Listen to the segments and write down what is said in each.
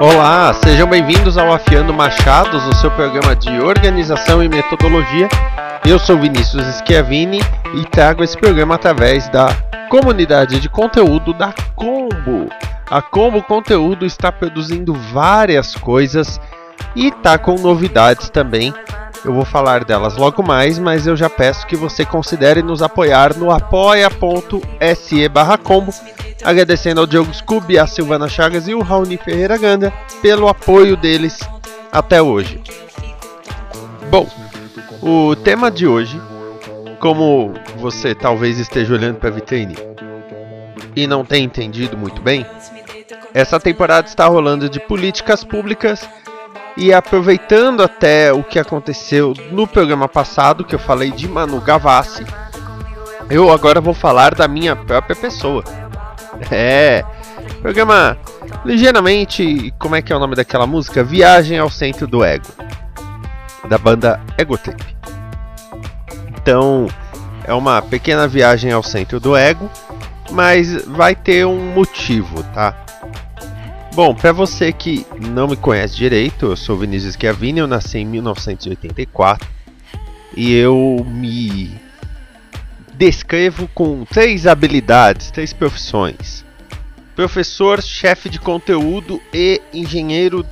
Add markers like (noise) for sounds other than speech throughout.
Olá, sejam bem-vindos ao Afiando Machados, o seu programa de organização e metodologia. Eu sou Vinícius Schiavini e trago esse programa através da comunidade de conteúdo da Combo. A Combo Conteúdo está produzindo várias coisas e está com novidades também. Eu vou falar delas logo mais, mas eu já peço que você considere nos apoiar no apoia.se barra combo agradecendo ao Diogo Scooby, a Silvana Chagas e o Raoni Ferreira Ganda pelo apoio deles até hoje. Bom, o tema de hoje, como você talvez esteja olhando para a vitrine e não tenha entendido muito bem, essa temporada está rolando de políticas públicas e aproveitando até o que aconteceu no programa passado, que eu falei de Manu Gavassi, eu agora vou falar da minha própria pessoa. É. Programa ligeiramente. Como é que é o nome daquela música? Viagem ao Centro do Ego. Da banda Egotrip. Então, é uma pequena viagem ao centro do ego, mas vai ter um motivo, tá? Bom, para você que não me conhece direito, eu sou Vinícius Schiavini, eu nasci em 1984 e eu me descrevo com três habilidades, três profissões: professor, chefe de conteúdo e engenheiro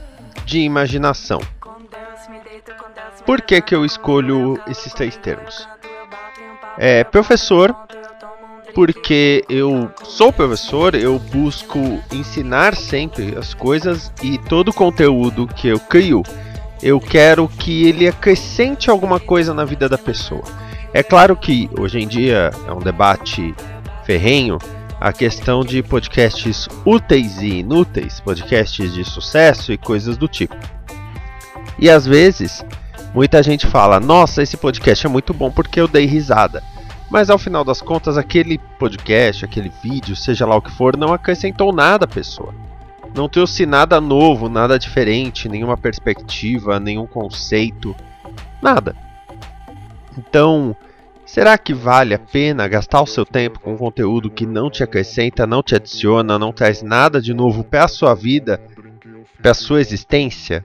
de imaginação. Por que, que eu escolho esses três termos? É, professor, porque eu sou professor, eu busco ensinar sempre as coisas e todo o conteúdo que eu crio, eu quero que ele acrescente alguma coisa na vida da pessoa. É claro que hoje em dia é um debate ferrenho a questão de podcasts úteis e inúteis, podcasts de sucesso e coisas do tipo. E às vezes, muita gente fala: "Nossa, esse podcast é muito bom porque eu dei risada". Mas ao final das contas, aquele podcast, aquele vídeo, seja lá o que for, não acrescentou nada à pessoa. Não trouxe nada novo, nada diferente, nenhuma perspectiva, nenhum conceito, nada. Então, será que vale a pena gastar o seu tempo com conteúdo que não te acrescenta, não te adiciona, não traz nada de novo para a sua vida, para a sua existência?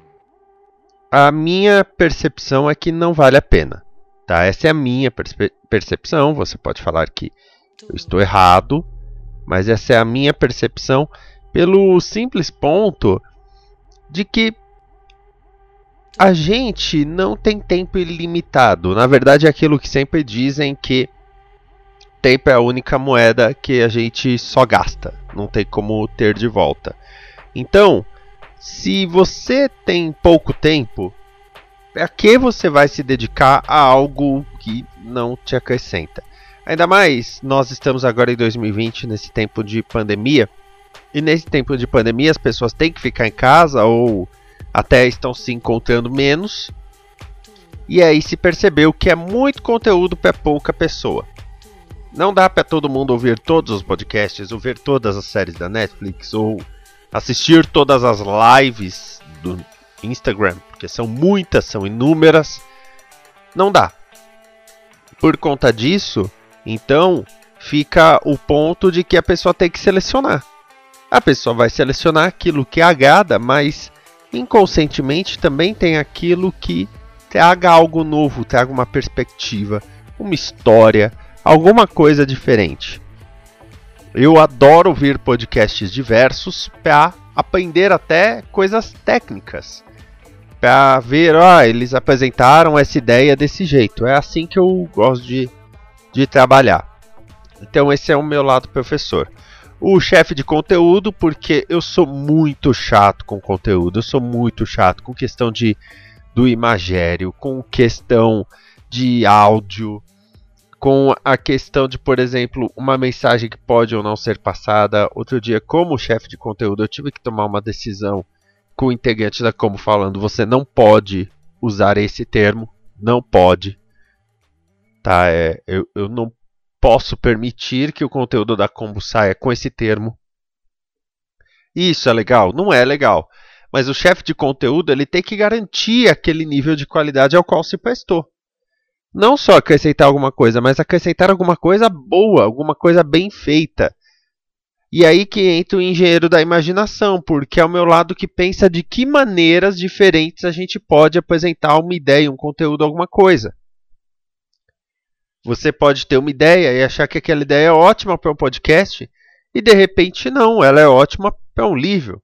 A minha percepção é que não vale a pena. Tá? Essa é a minha perce percepção. Você pode falar que eu estou errado, mas essa é a minha percepção pelo simples ponto de que a gente não tem tempo ilimitado. Na verdade, é aquilo que sempre dizem que tempo é a única moeda que a gente só gasta, não tem como ter de volta. Então, se você tem pouco tempo, para que você vai se dedicar a algo que não te acrescenta? Ainda mais, nós estamos agora em 2020, nesse tempo de pandemia, e nesse tempo de pandemia as pessoas têm que ficar em casa ou até estão se encontrando menos. E aí se percebeu que é muito conteúdo para pouca pessoa. Não dá para todo mundo ouvir todos os podcasts, ouvir todas as séries da Netflix ou assistir todas as lives do Instagram, porque são muitas, são inúmeras. Não dá. Por conta disso, então fica o ponto de que a pessoa tem que selecionar. A pessoa vai selecionar aquilo que agrada, mas inconscientemente também tem aquilo que traga algo novo, traga uma perspectiva, uma história, alguma coisa diferente. Eu adoro ouvir podcasts diversos para aprender até coisas técnicas. Para ver, ah, eles apresentaram essa ideia desse jeito. É assim que eu gosto de, de trabalhar. Então esse é o meu lado professor. O chefe de conteúdo, porque eu sou muito chato com conteúdo, eu sou muito chato com questão de do imagério, com questão de áudio, com a questão de, por exemplo, uma mensagem que pode ou não ser passada. Outro dia, como chefe de conteúdo, eu tive que tomar uma decisão com o integrante da Como falando: você não pode usar esse termo, não pode. Tá, é, eu, eu não posso permitir que o conteúdo da Combo saia com esse termo. Isso é legal? Não é legal. Mas o chefe de conteúdo ele tem que garantir aquele nível de qualidade ao qual se prestou. Não só acrescentar alguma coisa, mas acrescentar alguma coisa boa, alguma coisa bem feita. E aí que entra o engenheiro da imaginação, porque é o meu lado que pensa de que maneiras diferentes a gente pode apresentar uma ideia, um conteúdo, alguma coisa. Você pode ter uma ideia e achar que aquela ideia é ótima para um podcast, e de repente não, ela é ótima para um livro,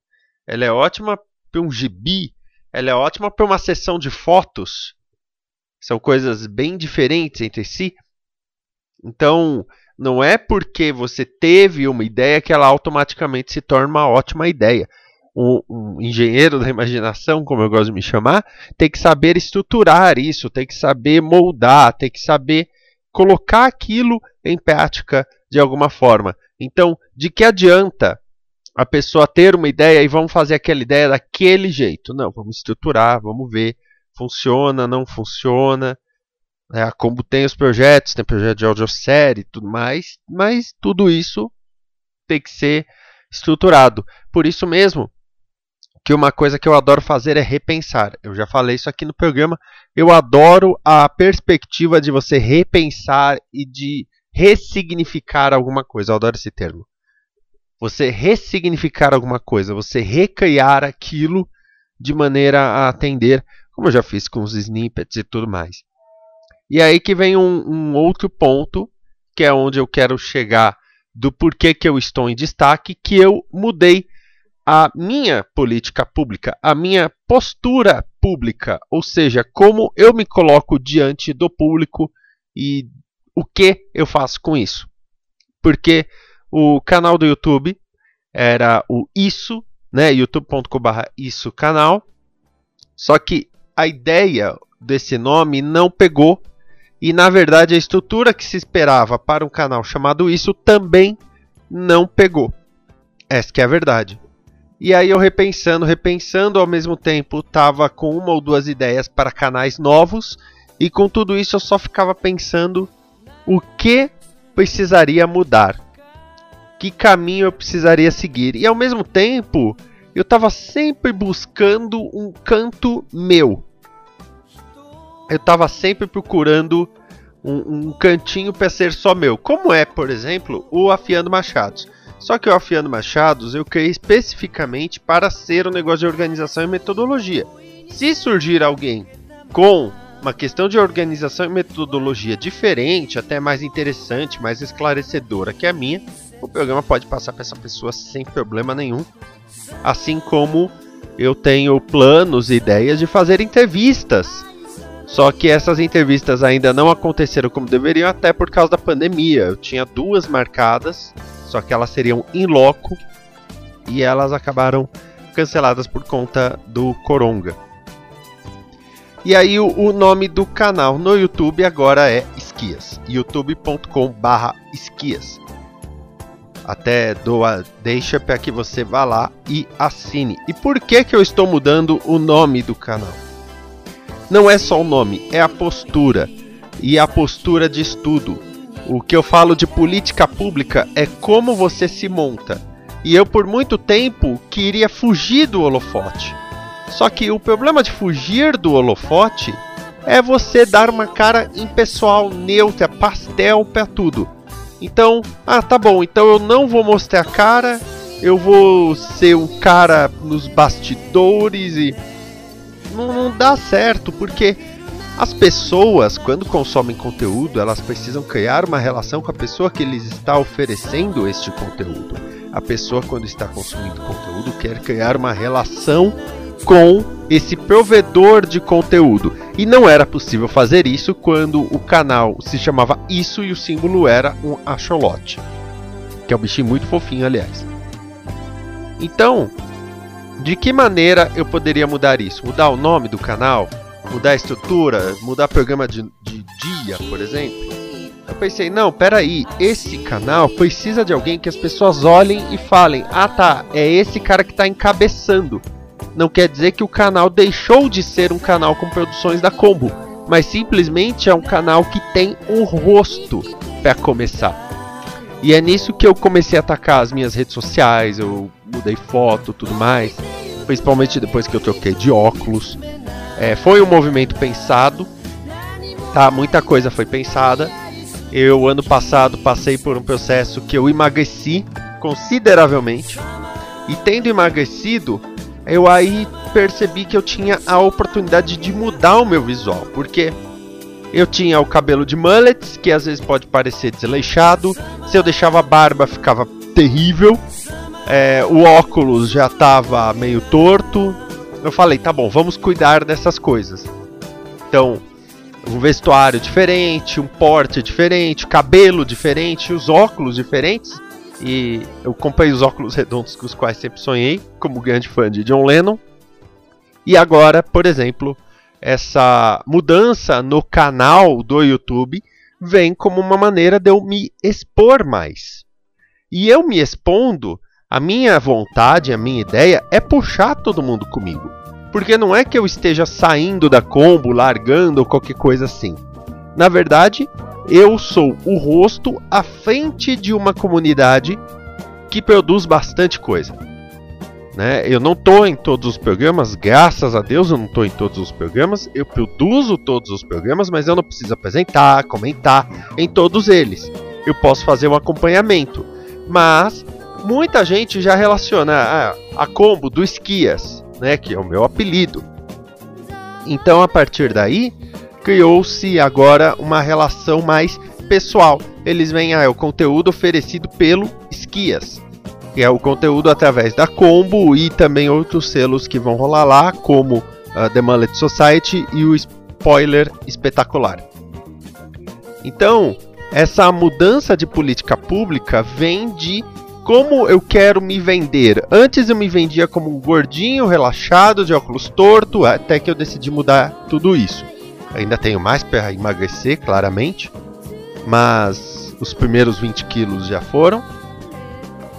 ela é ótima para um gibi, ela é ótima para uma sessão de fotos. São coisas bem diferentes entre si. Então, não é porque você teve uma ideia que ela automaticamente se torna uma ótima ideia. Um, um, engenheiro da imaginação, como eu gosto de me chamar, tem que saber estruturar isso, tem que saber moldar, tem que saber colocar aquilo em prática de alguma forma. Então, de que adianta a pessoa ter uma ideia e vamos fazer aquela ideia daquele jeito. Não, vamos estruturar, vamos ver. Funciona, não funciona. É, como tem os projetos, tem projeto de audiosérie e tudo mais, mas tudo isso tem que ser estruturado. Por isso mesmo que uma coisa que eu adoro fazer é repensar. Eu já falei isso aqui no programa. Eu adoro a perspectiva de você repensar e de ressignificar alguma coisa. Eu adoro esse termo você ressignificar alguma coisa, você recriar aquilo de maneira a atender, como eu já fiz com os snippets e tudo mais. E aí que vem um, um outro ponto, que é onde eu quero chegar do porquê que eu estou em destaque, que eu mudei a minha política pública, a minha postura pública, ou seja, como eu me coloco diante do público e o que eu faço com isso. Porque o canal do YouTube era o Isso, né? youtube.com.br Isso Canal. Só que a ideia desse nome não pegou e na verdade a estrutura que se esperava para um canal chamado Isso também não pegou. Essa que é a verdade. E aí eu repensando, repensando ao mesmo tempo, tava com uma ou duas ideias para canais novos e com tudo isso eu só ficava pensando o que precisaria mudar que caminho eu precisaria seguir. E ao mesmo tempo, eu estava sempre buscando um canto meu. Eu estava sempre procurando um, um cantinho para ser só meu. Como é, por exemplo, o Afiando Machados. Só que o Afiando Machados eu criei especificamente para ser um negócio de organização e metodologia. Se surgir alguém com uma questão de organização e metodologia diferente, até mais interessante, mais esclarecedora que a minha, o programa pode passar para essa pessoa sem problema nenhum. Assim como eu tenho planos e ideias de fazer entrevistas. Só que essas entrevistas ainda não aconteceram como deveriam, até por causa da pandemia. Eu tinha duas marcadas, só que elas seriam em loco e elas acabaram canceladas por conta do Coronga. E aí o, o nome do canal no YouTube agora é Esquias, youtube.com/esquias até doa, deixa para que você vá lá e assine. E por que que eu estou mudando o nome do canal? Não é só o nome, é a postura e a postura de estudo. O que eu falo de política pública é como você se monta. E eu por muito tempo queria fugir do holofote. Só que o problema de fugir do holofote é você dar uma cara impessoal, neutra, pastel para tudo. Então, ah, tá bom, então eu não vou mostrar a cara, eu vou ser o cara nos bastidores e. Não, não dá certo, porque As pessoas, quando consomem conteúdo, elas precisam criar uma relação com a pessoa que lhes está oferecendo este conteúdo. A pessoa, quando está consumindo conteúdo, quer criar uma relação com esse provedor de conteúdo. E não era possível fazer isso quando o canal se chamava Isso e o símbolo era um acholote. Que é um bichinho muito fofinho, aliás. Então, de que maneira eu poderia mudar isso? Mudar o nome do canal? Mudar a estrutura? Mudar programa de, de dia, por exemplo? Eu pensei, não, peraí, esse canal precisa de alguém que as pessoas olhem e falem: ah tá, é esse cara que está encabeçando. Não quer dizer que o canal deixou de ser um canal com produções da Combo, mas simplesmente é um canal que tem um rosto para começar. E é nisso que eu comecei a atacar as minhas redes sociais, eu mudei foto, tudo mais, principalmente depois que eu troquei de óculos. É, foi um movimento pensado, tá? Muita coisa foi pensada. Eu ano passado passei por um processo que eu emagreci consideravelmente e tendo emagrecido, eu aí percebi que eu tinha a oportunidade de mudar o meu visual, porque eu tinha o cabelo de mullets, que às vezes pode parecer desleixado, se eu deixava a barba ficava terrível, é, o óculos já estava meio torto. Eu falei, tá bom, vamos cuidar dessas coisas. Então, um vestuário diferente, um porte diferente, cabelo diferente, os óculos diferentes. E eu comprei os óculos redondos com os quais sempre sonhei, como grande fã de John Lennon. E agora, por exemplo, essa mudança no canal do YouTube vem como uma maneira de eu me expor mais. E eu me expondo, a minha vontade, a minha ideia é puxar todo mundo comigo. Porque não é que eu esteja saindo da combo, largando ou qualquer coisa assim. Na verdade, eu sou o rosto à frente de uma comunidade que produz bastante coisa. Né? Eu não estou em todos os programas, graças a Deus eu não estou em todos os programas. Eu produzo todos os programas, mas eu não preciso apresentar, comentar em todos eles. Eu posso fazer um acompanhamento. Mas muita gente já relaciona a, a combo do Esquias, né, que é o meu apelido. Então a partir daí, criou-se agora uma relação mais pessoal. Eles veem, ah, é o conteúdo oferecido pelo Esquias, é o conteúdo através da Combo e também outros selos que vão rolar lá, como uh, The Mullet Society e o Spoiler Espetacular. Então, essa mudança de política pública vem de como eu quero me vender. Antes eu me vendia como um gordinho, relaxado, de óculos torto, até que eu decidi mudar tudo isso. Ainda tenho mais para emagrecer, claramente. Mas os primeiros 20 quilos já foram.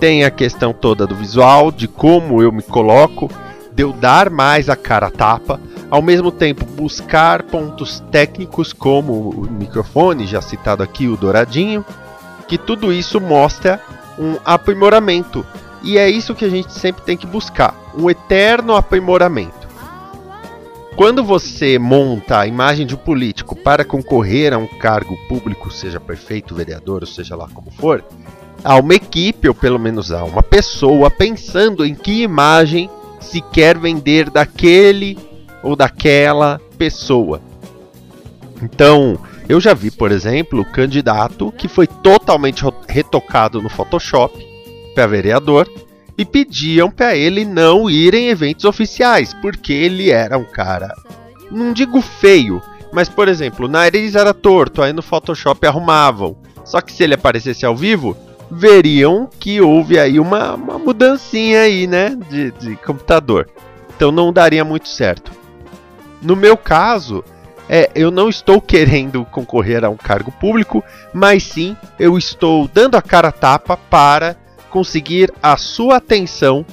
Tem a questão toda do visual, de como eu me coloco, de eu dar mais a cara a tapa. Ao mesmo tempo, buscar pontos técnicos como o microfone, já citado aqui, o douradinho. Que tudo isso mostra um aprimoramento. E é isso que a gente sempre tem que buscar: um eterno aprimoramento. Quando você monta a imagem de um político para concorrer a um cargo público, seja prefeito, vereador, ou seja lá como for, há uma equipe, ou pelo menos há uma pessoa pensando em que imagem se quer vender daquele ou daquela pessoa. Então, eu já vi, por exemplo, candidato que foi totalmente retocado no Photoshop para vereador e pediam para ele não ir em eventos oficiais, porque ele era um cara, não digo feio, mas por exemplo, o nariz era torto, aí no Photoshop arrumavam. Só que se ele aparecesse ao vivo, veriam que houve aí uma, uma mudancinha aí, né, de, de computador. Então não daria muito certo. No meu caso, é, eu não estou querendo concorrer a um cargo público, mas sim eu estou dando a cara a tapa para conseguir a sua atenção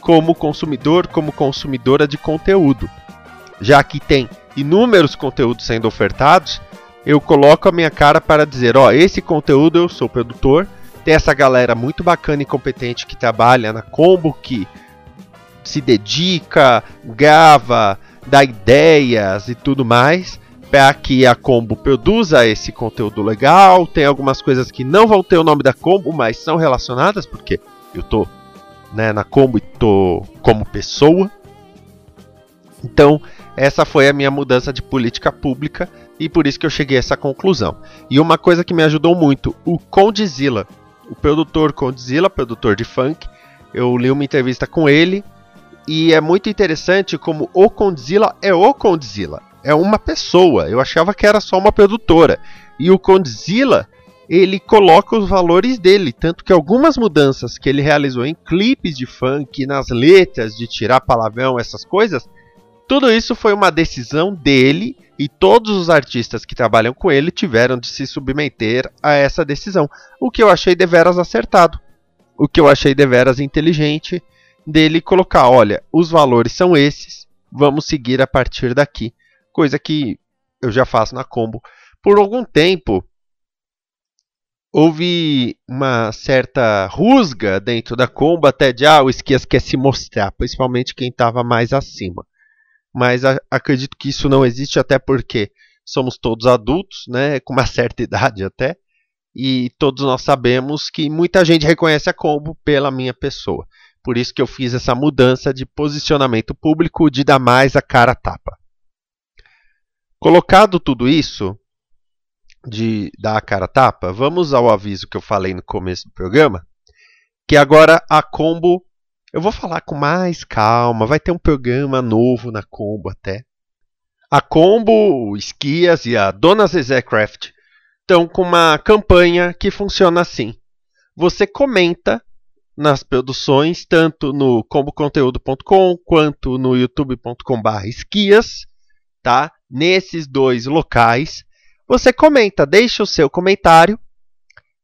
como consumidor, como consumidora de conteúdo. Já que tem inúmeros conteúdos sendo ofertados, eu coloco a minha cara para dizer: ó, esse conteúdo eu sou produtor. Tem essa galera muito bacana e competente que trabalha na Combo, que se dedica, grava, dá ideias e tudo mais para que a Combo produza esse conteúdo legal. Tem algumas coisas que não vão ter o nome da Combo, mas são relacionadas, porque eu tô né, na Combo e tô como pessoa. Então, essa foi a minha mudança de política pública e por isso que eu cheguei a essa conclusão. E uma coisa que me ajudou muito, o Condzilla, o produtor Condzilla, produtor de funk, eu li uma entrevista com ele e é muito interessante como o Condzilla é o Condzilla, é uma pessoa. Eu achava que era só uma produtora. E o Condzilla, ele coloca os valores dele, tanto que algumas mudanças que ele realizou em clipes de funk, nas letras de tirar palavrão, essas coisas, tudo isso foi uma decisão dele e todos os artistas que trabalham com ele tiveram de se submeter a essa decisão, o que eu achei deveras acertado, o que eu achei deveras inteligente dele colocar, olha, os valores são esses, vamos seguir a partir daqui, coisa que eu já faço na Combo. Por algum tempo houve uma certa rusga dentro da Combo até de ah, o Esquias quer se mostrar, principalmente quem estava mais acima mas a, acredito que isso não existe até porque somos todos adultos, né, (laughs) com uma certa idade até, e todos nós sabemos que muita gente reconhece a Combo pela minha pessoa. Por isso que eu fiz essa mudança de posicionamento público de dar mais a cara a tapa. Colocado tudo isso, de dar a cara a tapa, vamos ao aviso que eu falei no começo do programa, que agora a Combo eu vou falar com mais calma, vai ter um programa novo na Combo até. A Combo, o Esquias e a Dona Zezé Craft estão com uma campanha que funciona assim. Você comenta nas produções, tanto no comboconteúdo.com quanto no youtube.com/esquias, tá? Nesses dois locais, você comenta, deixa o seu comentário,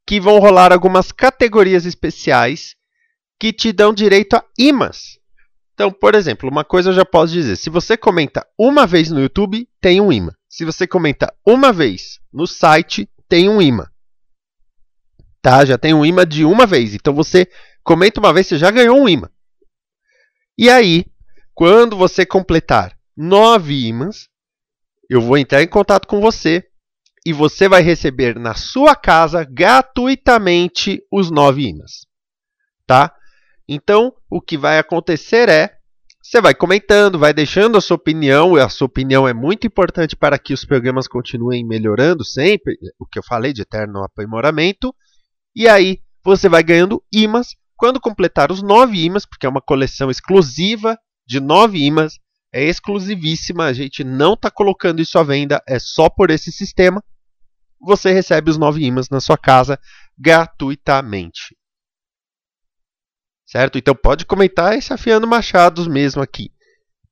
que vão rolar algumas categorias especiais que te dão direito a imãs. Então, por exemplo, uma coisa eu já posso dizer: se você comenta uma vez no YouTube, tem um imã. Se você comenta uma vez no site, tem um imã. Tá? Já tem um imã de uma vez. Então você comenta uma vez, você já ganhou um imã. E aí, quando você completar nove imãs, eu vou entrar em contato com você e você vai receber na sua casa gratuitamente os nove imãs. Tá? Então, o que vai acontecer é você vai comentando, vai deixando a sua opinião, e a sua opinião é muito importante para que os programas continuem melhorando sempre, o que eu falei de eterno aprimoramento. E aí você vai ganhando imãs. Quando completar os nove imãs, porque é uma coleção exclusiva de nove imãs, é exclusivíssima, a gente não está colocando isso à venda, é só por esse sistema. Você recebe os nove imãs na sua casa gratuitamente certo? Então pode comentar esse afiando machados mesmo aqui.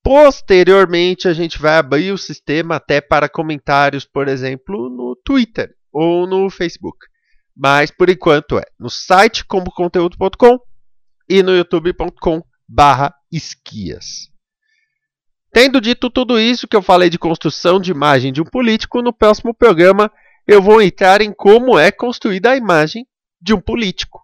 Posteriormente, a gente vai abrir o sistema até para comentários, por exemplo, no Twitter ou no Facebook. Mas por enquanto é no site comboconteúdo.com e no youtube.com/esquias. Tendo dito tudo isso que eu falei de construção de imagem de um político, no próximo programa eu vou entrar em como é construída a imagem de um político.